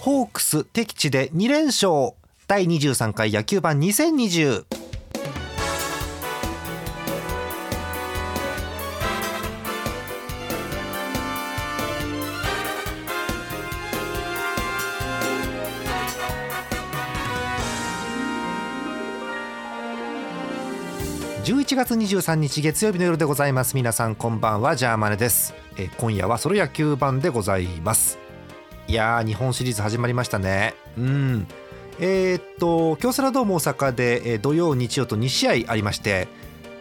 ホークス敵地で2連勝。第23回野球盤2020 11月23日月曜日の夜でございます。皆さんこんばんは。ジャーマネです。え今夜はソロ野球版でございます。いやー日本シリーズ始まりましたね。うん。えー、っと京セラドーム大阪で、え土曜日曜と2試合ありまして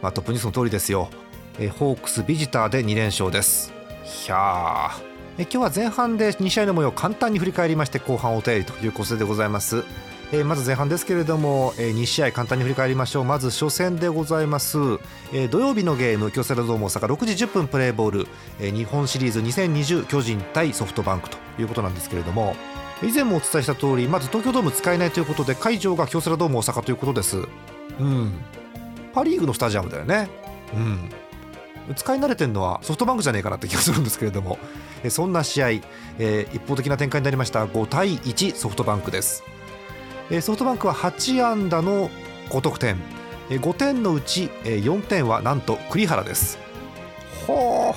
まあ、トップニュースの通りですよ、えホークスビジターで2連勝です。ひゃー。え今日は前半で2試合の模様を簡単に振り返りまして後半お便りという構成でございます。えー、まず前半ですけれども、えー、2試合簡単に振り返りましょう。まず初戦でございます、えー、土曜日のゲーム京セラドーム大阪6時10分プレーボール、えー、日本シリーズ2020巨人対ソフトバンクということなんですけれども。以前もお伝えした通りまず東京ドーム使えないということで会場が京セラドーム大阪ということです。うん。パ・リーグのスタジアムだよね。うん。使い慣れてるのはソフトバンクじゃねえかなって気がするんですけれども。そんな試合、えー、一方的な展開になりました。5対1ソフトバンクです。ソフトバンクは8安打の5得点。5点のうち4点はなんと栗原です。ほ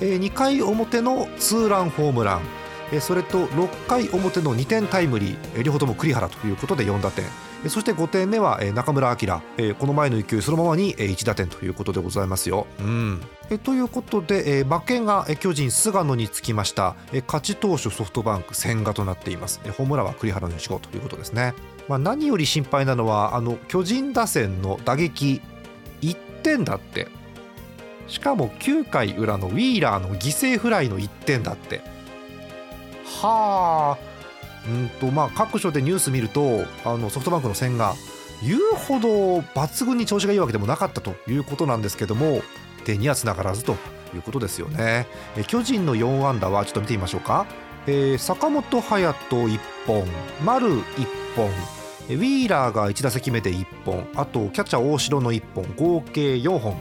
う2回表のツーランホームラン。それと6回表の2点タイムリー。両方とも栗原ということで4打点。そして5点目は中村晃。この前の勢いそのままに1打点ということでございますよ。うん、ということで負けが巨人菅野につきました。勝ち投手ソフトバンク千賀となっています。ホームランは栗原の1号ということですね。まあ、何より心配なのはあの巨人打線の打撃1点だって。しかも9回裏のウィーラーの犠牲フライの1点だって。はあ。うんとまあ各所でニュース見るとあのソフトバンクの千賀言うほど抜群に調子がいいわけでもなかったということなんですけども手にはつながらずということですよね。え巨人の4安打はちょっと見てみましょうか、えー、坂本勇人1本丸1本。ウィーラーが1打席目で1本。あとキャッチャー大城の1本。合計4本。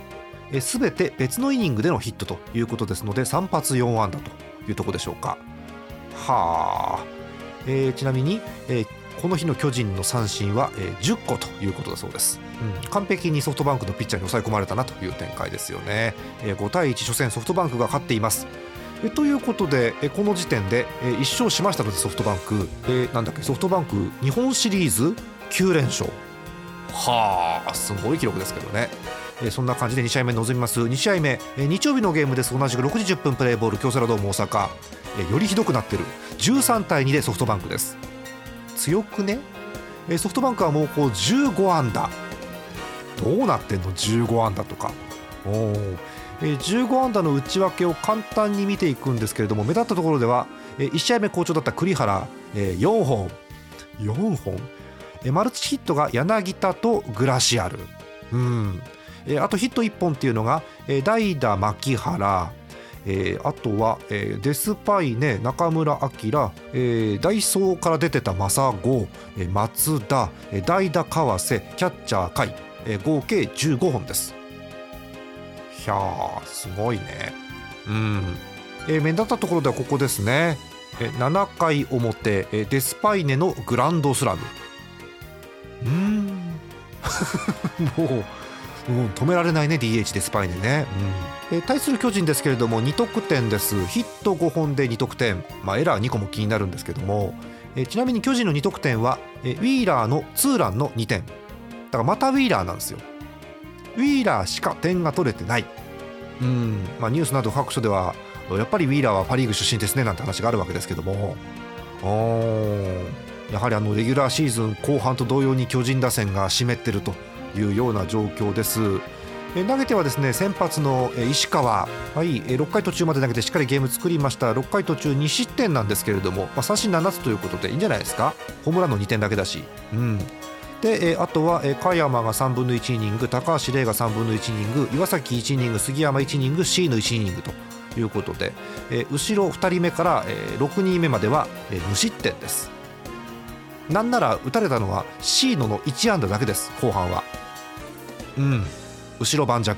すべて別のイニングでのヒットということですので3発4安打というところでしょうか。はあ。えー、ちなみに、えー、この日の巨人の三振は、えー、10個ということだそうです、うん、完璧にソフトバンクのピッチャーに抑え込まれたなという展開ですよね、えー、5対1初戦ソフトバンクが勝っています。えということでえこの時点でえ1勝しましたのでソフトバンク。えなんだっけソフトバンク日本シリーズ9連勝。はあすごい記録ですけどねえそんな感じで2試合目臨みます。2試合目え日曜日のゲームです。同じく6時10分プレーボール。京セラドーム大阪。えよりひどくなってる。13対2でソフトバンクです。強くね？えソフトバンクはもうこう15安打。どうなってんの？15安打とか。おえ15安打の内訳を簡単に見ていくんですけれども目立ったところではえ1試合目好調だった栗原え4本。4本？マルチヒットが柳田とグラシアル。うん。えあとヒット1本っていうのがえ代打牧原えー、あとは、えー、デスパイネ中村晃、えー、ダイソーから出てた正郷、えー、松田、えー、代打川瀬キャッチャー甲斐、えー、合計15本です。ひゃーすごいね。うん、えー、目立ったところではここですね、えー、7回表、えー、デスパイネのグランドスラム。うん。もううん、止められないね DH でスパイネね、うん。えー、対する巨人ですけれども2得点です。ヒット5本で2得点、まあ、エラー2個も気になるんですけども、えー、ちなみに巨人の2得点は、えー、ウィーラーのツーランの2点。だからまたウィーラーなんですよ。ウィーラーしか点が取れてない。うん、まあ、ニュースなど各所ではやっぱりウィーラーはパ・リーグ出身ですねなんて話があるわけですけども。やはりあのレギュラーシーズン後半と同様に巨人打線が湿ってるというような状況です。投げてはですね先発の石川、はい、6回途中まで投げてしっかりゲーム作りました。6回途中2失点なんですけれども、まあ、三振7つということでいいんじゃないですか。ホームランの2点だけだし、うん、であとは加山が3分の1イニング高橋礼が3分の1イニング岩崎1イニング杉山1イニング C の1イニングということで後ろ2人目から6人目までは無失点です。なんなら打たれたのは C のの1安打だけです後半は。うん。後ろ盤石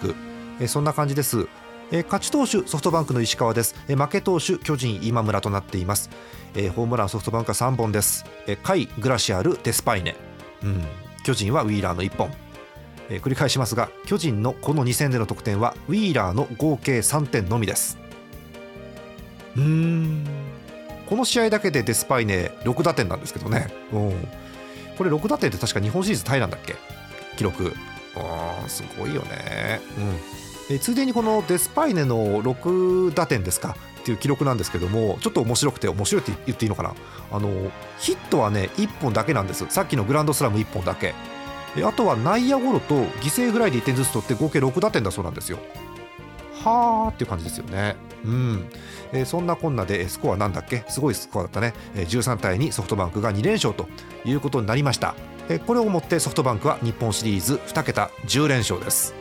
えそんな感じです。え勝ち投手ソフトバンクの石川です。え負け投手巨人今村となっています。えホームランソフトバンクは3本です。え甲斐グラシアルデスパイネ。うん。巨人はウィーラーの1本。え繰り返しますが巨人のこの2戦での得点はウィーラーの合計3点のみです。うん。この試合だけでデスパイネ6打点なんですけどね、うん、これ6打点って確か日本シリーズタイなんだっけ？記録。あすごいよね、うん、えついでにこのデスパイネの6打点ですか？っていう記録なんですけどもちょっと面白くて面白いって言っていいのかな？あのヒットはね1本だけなんですさっきのグランドスラム1本だけ。あとは内野ゴロと犠牲フライで1点ずつ取って合計6打点だそうなんですよ。はーっていう感じですよね。うん。えー、そんなこんなでスコアなんだっけ？すごいスコアだったね、えー、13対2ソフトバンクが2連勝ということになりました。えこれをもってソフトバンクは日本シリーズ2桁10連勝です。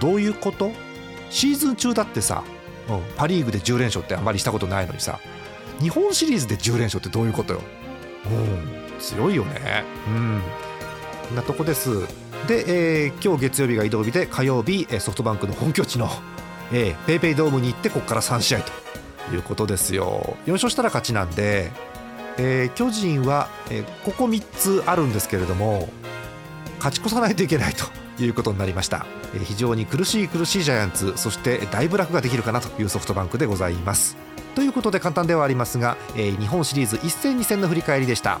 どういうこと？シーズン中だってさ、うん、パ・リーグで10連勝ってあまりしたことないのにさ日本シリーズで10連勝ってどういうことよ、うん、強いよね。うん。こんなとこです。で、えー、今日月曜日が移動日で火曜日ソフトバンクの本拠地の、えー、ペイペイドームに行ってここから3試合ということですよ。4勝したら勝ちなんでえー、巨人は、えー、ここ3つあるんですけれども勝ち越さないといけないということになりました、えー、非常に苦しい苦しいジャイアンツそして大ブラフができるかなというソフトバンクでございます。ということで簡単ではありますが、えー、日本シリーズ1戦2戦の振り返りでした。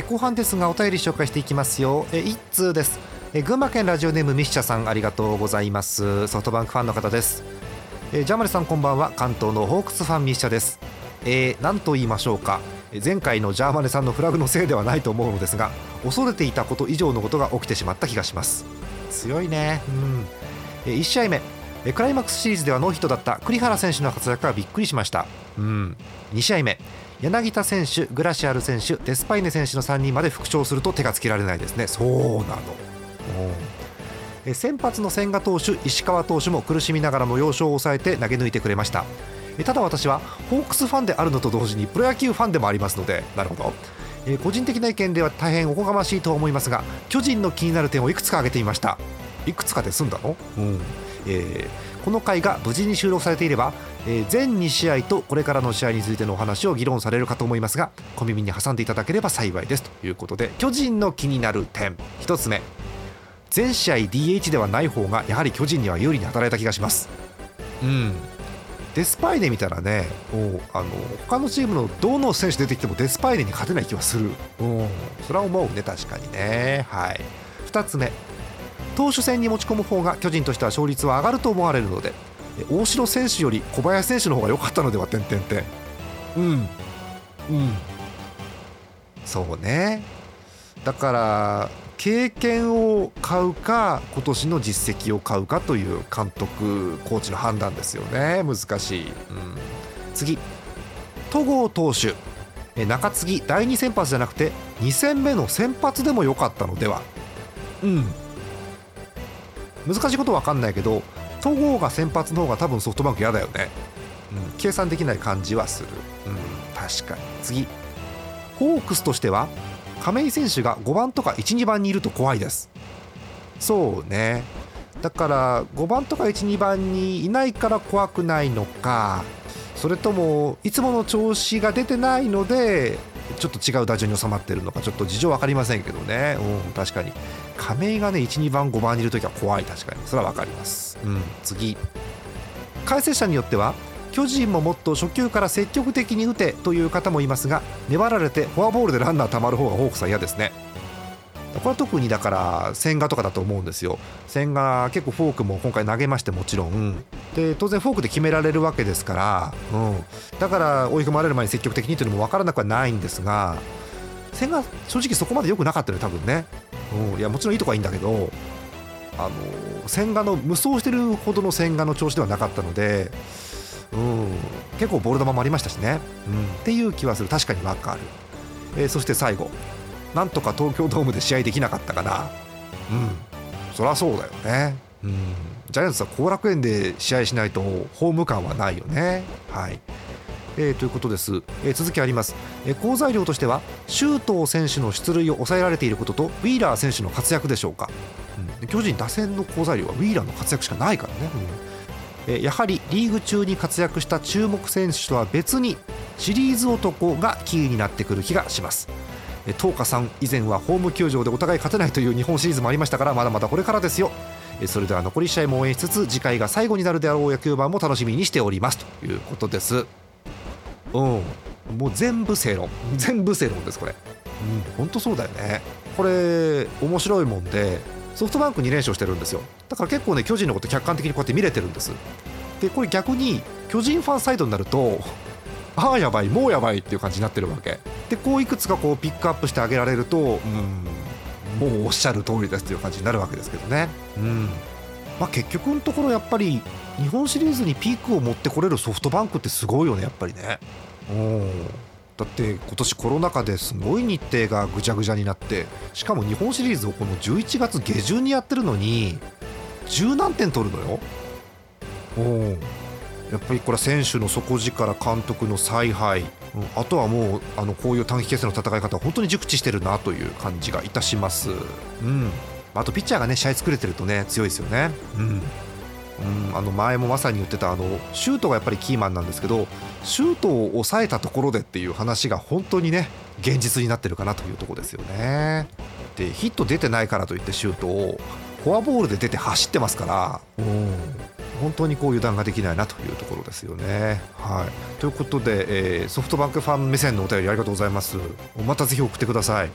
え後半ですがお便り紹介していきますよ。え一通です。え群馬県ラジオネームミッシャさんありがとうございます。ソフトバンクファンの方です。えジャマルさんこんばんは。関東のホークスファンミッシャです。えー、何と言いましょうか。前回のジャーマネさんのフラグのせいではないと思うのですが恐れていたこと以上のことが起きてしまった気がします。強いね。うん。1試合目。クライマックスシリーズではノーヒットだった栗原選手の活躍はびっくりしました。うん。2試合目。柳田選手グラシアル選手デスパイネ選手の3人まで復調すると手がつけられないですね。そうなの。先発の千賀投手石川投手も苦しみながらも要所を抑えて投げ抜いてくれました。ただ私はホークスファンであるのと同時にプロ野球ファンでもありますのでなるほど。え個人的な意見では大変おこがましいと思いますが巨人の気になる点をいくつか挙げてみました。いくつかで済んだの、うん。えー、この回が無事に収録されていれば、えー、全2試合とこれからの試合についてのお話を議論されるかと思いますが小耳に挟んでいただければ幸いですということで巨人の気になる点1つ目。全試合 DH ではない方がやはり巨人には有利に働いた気がします。うん。デスパイネ見たらねもうあの他のチームのどの選手出てきてもデスパイネに勝てない気はする。うんそれは思うね確かにね。はい。2つ目。投手戦に持ち込む方が巨人としては勝率は上がると思われるので大城選手より小林選手の方が良かったのでは点々点うん。うん。そうね。だから経験を買うか今年の実績を買うかという監督コーチの判断ですよね。難しい、うん、次。戸郷投手。中継ぎ。第2先発じゃなくて2戦目の先発でも良かったのでは。うん難しいこと分かんないけど戸郷が先発の方が多分ソフトバンク嫌だよね、うん、計算できない感じはする、うん、確かに。次。ホークスとしては亀井選手が5番とか12番にいると怖いです。そうね。だから5番とか12番にいないから怖くないのか。それともいつもの調子が出てないのでちょっと違う打順に収まってるのかちょっと事情分かりませんけどね、うん、確かに。亀井がね12番5番にいる時は怖い。確かに。それは分かります、うん、次。解説者によっては巨人ももっと初球から積極的に打てという方もいますが粘られてフォアボールでランナーたまる方がホークさん嫌ですね。これは特にだから千賀とかだと思うんですよ。千賀結構フォークも今回投げましてもちろん。で当然フォークで決められるわけですから、うん、だから追い込まれる前に積極的にというのも分からなくはないんですが千賀正直そこまで良くなかったよ多分ね、うん、いやもちろんいいとこはいいんだけどあの千賀の無双してるほどの千賀の調子ではなかったので、うん、結構ボール球もありましたしね、うん、っていう気はする。確かに分かる、えー、そして最後。なんとか東京ドームで試合できなかったかなうん。そりゃそうだよね。うん。ジャイアンツは後楽園で試合しないとホーム感はないよね。はい。えー、ということです、えー、続きあります、えー、好材料としては周東選手の出塁を抑えられていることとウィーラー選手の活躍でしょうか、うん、巨人打線の好材料はウィーラーの活躍しかないからね、うん、えー、やはりリーグ中に活躍した注目選手とは別にシリーズ男がキーになってくる気がします東花さん以前はホーム球場でお互い勝てないという日本シリーズもありましたからまだまだこれからですよ。それでは残り試合も応援しつつ次回が最後になるであろう野球盤も楽しみにしておりますということです。うん。もう全部正論全部正論ですこれ。うん本当そうだよね。これ面白いもんでソフトバンク2連勝してるんですよ。だから結構ね巨人のこと客観的にこうやって見れてるんです。でこれ逆に巨人ファンサイドになるとああやばいもうやばいっていう感じになってるわけ。でこういくつかこうピックアップしてあげられるとうんもうおっしゃる通りですという感じになるわけですけどね。うん。まあ、結局のところやっぱり日本シリーズにピークを持ってこれるソフトバンクってすごいよねやっぱりね。うん。だって今年コロナ禍ですごい日程がぐちゃぐちゃになってしかも日本シリーズをこの11月下旬にやってるのに十何点取るのよ。うん。やっぱりこれは選手の底力監督の采配、あとはもうあのこういう短期決戦の戦い方本当に熟知してるなという感じがいたします。うんあとピッチャーがね試合作れてるとね強いですよね。うん、うん、あの前もまさに言ってたあのシュートがやっぱりキーマンなんですけどシュートを抑えたところでっていう話が本当にね現実になってるかなというところですよね。でヒット出てないからといってシュートをフォアボールで出て走ってますから、うん、本当にこう油断ができないなというところですよね。はい、ということで、えー、ソフトバンクファン目線のお便りありがとうございます。またぜひ送ってください。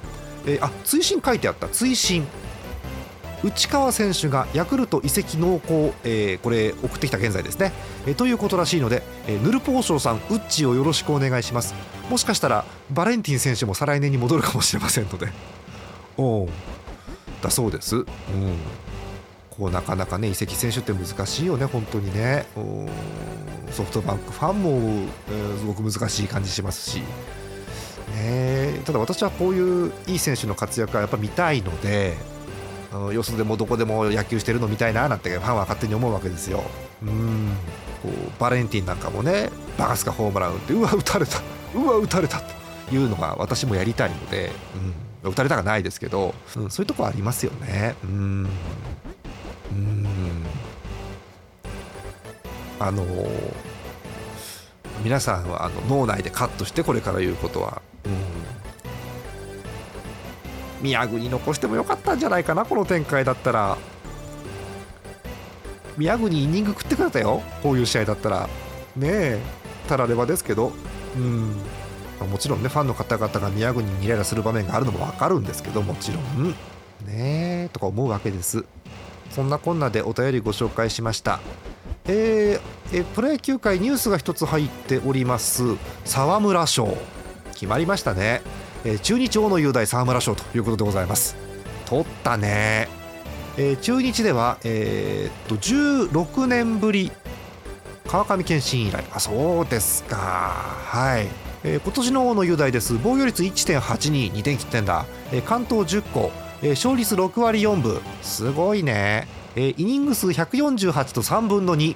えー、あ追伸書いてあった。追伸。内川選手がヤクルト移籍濃厚、えー、これ送ってきた現在ですね、えー、ということらしいので、えー、ヌルポーショーさんウッチをよろしくお願いします。もしかしたらバレンティン選手も再来年に戻るかもしれませんので。おだそうです、うん、こうなかなかね移籍選手って難しいよね本当にね。ソフトバンクファンも、えー、すごく難しい感じしますし、ね、ただ私はこういういい選手の活躍はやっぱ見たいのであのよそでもどこでも野球してるの見たいななんてファンは勝手に思うわけですよ。うんこうバレンティンなんかもねバカスカホームラン打ってうわ打たれた。うわ打たれた。というのが私もやりたいので、うん、打たれたがないですけど、うん、そういうとこありますよね。うんうん。あのー、皆さんはあの脳内でカットしてこれから言うことは、うん、宮国残してもよかったんじゃないかなこの展開だったら。宮国イニング食ってくれたよこういう試合だったら。ねえたらればですけど。うん。もちろんねファンの方々が宮国にイライラする場面があるのも分かるんですけどもちろん。ねえとか思うわけです。そんなこんなでお便りご紹介しました。えー、えプロ野球界ニュースが一つ入っております。沢村賞。決まりましたね。え中日大野雄大沢村賞ということでございます。取ったね、えー、中日では、えー、っと16年ぶり川上健信以来。あそうですか。はい、えー、今年の大野雄大です。防御率1.822点切ってんだ、えー、関東10個、えー、勝率6割4分。すごいね、えー、イニング数148と3分の2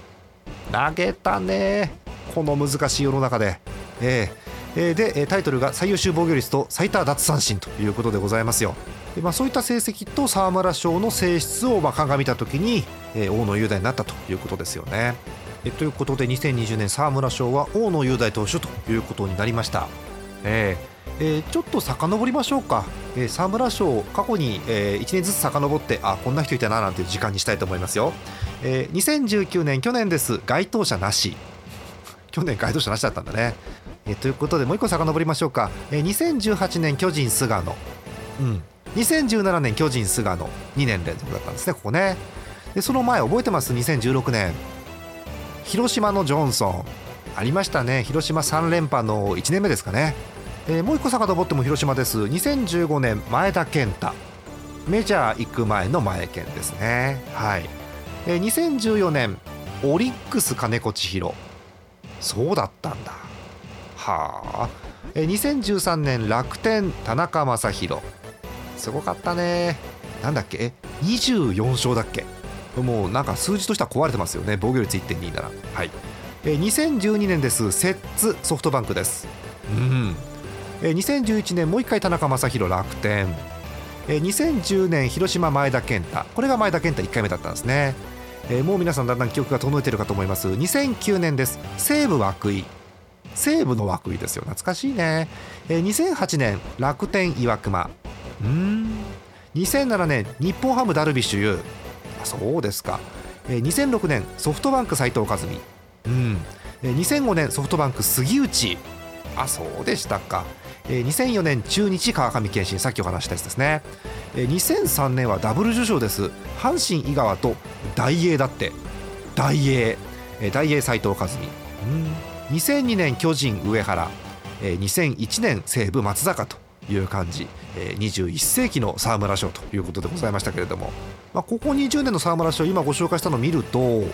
投げたね。この難しい世の中で、えー、でタイトルが最優秀防御率と最多奪三振ということでございますよ。で、まあ、そういった成績と沢村賞の性質をまあ鑑みた時に、えー、大野雄大になったということですよね。えということで2020年沢村賞は大野雄大投手ということになりました、えーえー、ちょっと遡りましょうか、えー、沢村賞過去に、えー、1年ずつ遡ってあこんな人いたななんていう時間にしたいと思いますよ、えー、2019年去年です。該当者なし。去年該当者なしだったんだね、えー、ということでもう一個遡りましょうか、えー、2018年巨人菅野。うん。2017年巨人菅野。2年連続だったんですねここね。でその前覚えてます？2016年。広島のジョンソン。ありましたね。広島3連覇の1年目ですかね、えー、もう一個遡っても広島です。2015年前田健太。メジャー行く前の前健ですね。はい、えー、2014年オリックス金子千尋。そうだったんだ。はあ、えー、2013年楽天田中将大。すごかったね。なんだっけ？24勝だっけ？もうなんか数字としては壊れてますよね。防御率1.27はい。え2012年です。セッツソフトバンクです。うん。え2011年もう一回田中将大楽天。え2010年広島前田健太。これが前田健太1回目だったんですね。えもう皆さんだんだん記憶が遠のいてるかと思います。2009年です。西武涌井。西武の涌井ですよ。懐かしいね、え2008年楽天岩隈。うん。2007年日本ハムダルビッシュ有。そうですか、えー、2006年ソフトバンク斉藤和美。うん、2005年ソフトバンク杉内。あそうでしたか、えー、2004年中日川上健信さっきお話したやつですね、えー、2003年はダブル受賞です。阪神井川と大英だって。大英、えー、大英斉藤和美うん。2002年巨人上原、えー、2001年西武松坂という感じ、えー、21世紀の沢村賞ということでございましたけれども、まあ、ここ20年の沢村賞今ご紹介したのを見るとやっ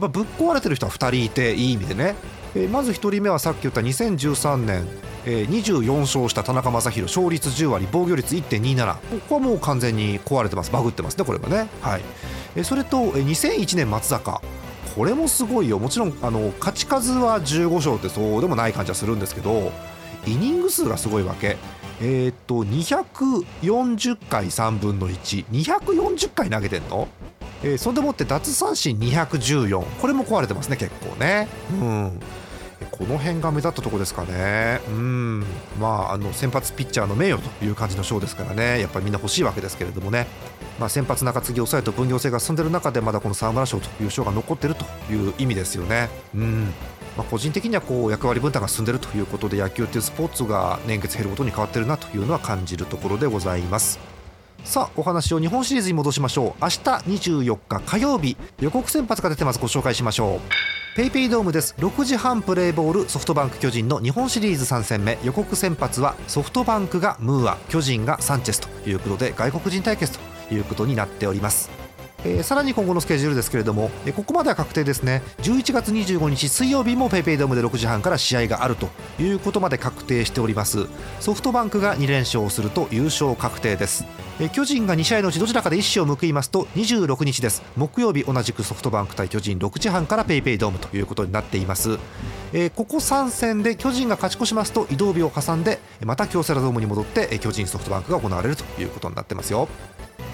ぱぶっ壊れてる人は2人いていい意味でね、えー、まず1人目はさっき言った2013年、えー、24勝した田中将大勝率10割防御率1.27ここはもう完全に壊れてます。バグってますねこれはね。はい、えー、それとえ2001年松坂。これもすごいよ。もちろんあの勝ち数は15勝ってそうでもない感じはするんですけどイニング数がすごいわけ。えー、っと240回3分の1240回投げてんの？えー、そんでもって奪三振214これも壊れてますね結構ね。うん。この辺が目立ったとこですかね。うん。まああの先発ピッチャーの名誉という感じの賞ですからね。やっぱりみんな欲しいわけですけれどもね。まあ、先発中継ぎ抑えと分業制が進んでる中でまだこの沢村賞という賞が残ってるという意味ですよね。うん。まあ、個人的にはこう役割分担が進んでいるということで野球というスポーツが年月減ることに変わっているなというのは感じるところでございます。さあお話を日本シリーズに戻しましょう。明日24日火曜日予告先発が出てます。ご紹介しましょう。ペイペイドームです。6時半プレーボールソフトバンク巨人の日本シリーズ3戦目。予告先発はソフトバンクがムーア。巨人がサンチェスということで外国人対決ということになっております。えー、さらに今後のスケジュールですけれども、えー、ここまでは確定ですね。11月25日水曜日も PayPay ドームで6時半から試合があるということまで確定しております。ソフトバンクが2連勝すると優勝確定です、え、巨人が2試合のうちどちらかで1勝を報いますと26日です。木曜日同じくソフトバンク対巨人6時半から PayPay ドームということになっています、えー、ここ3戦で巨人が勝ち越しますと移動日を挟んでまた京セラドームに戻って巨人ソフトバンクが行われるということになってますよ。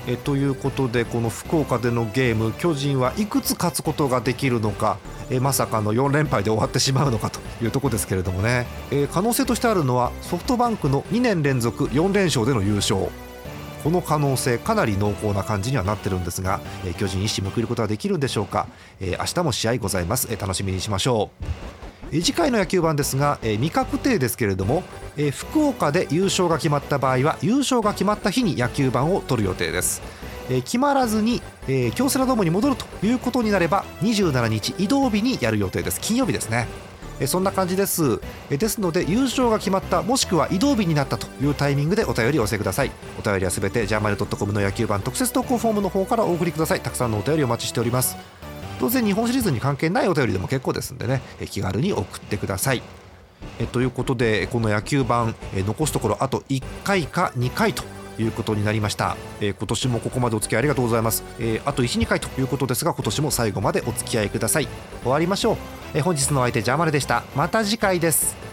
えということでこの福岡でのゲーム巨人はいくつ勝つことができるのかえまさかの4連敗で終わってしまうのかというところですけれどもね、え可能性としてあるのはソフトバンクの2年連続4連勝での優勝。この可能性かなり濃厚な感じにはなってるんですが、え巨人一矢報いることはできるんでしょうか、え明日も試合ございます、え楽しみにしましょう。次回の野球盤ですが、えー、未確定ですけれども、えー、福岡で優勝が決まった場合は優勝が決まった日に野球盤を取る予定です、えー、決まらずに、え京セラドームに戻るということになれば27日移動日にやる予定です。金曜日ですね。えそんな感じです、えですので優勝が決まったもしくは移動日になったというタイミングでお便りを寄せください。お便りはすべてジャーマネドットコムの野球盤特設投稿フォームの方からお送りください。たくさんのお便りお待ちしております。当然日本シリーズに関係ないお便りでも結構ですんでね気軽に送ってください。えということでこの野球盤え残すところあと1回か2回ということになりました、えー、今年もここまでお付き合いありがとうございます、えー、あと12回ということですが今年も最後までお付き合いください。終わりましょう、え、本日の相手ジャーマルでした。また次回です。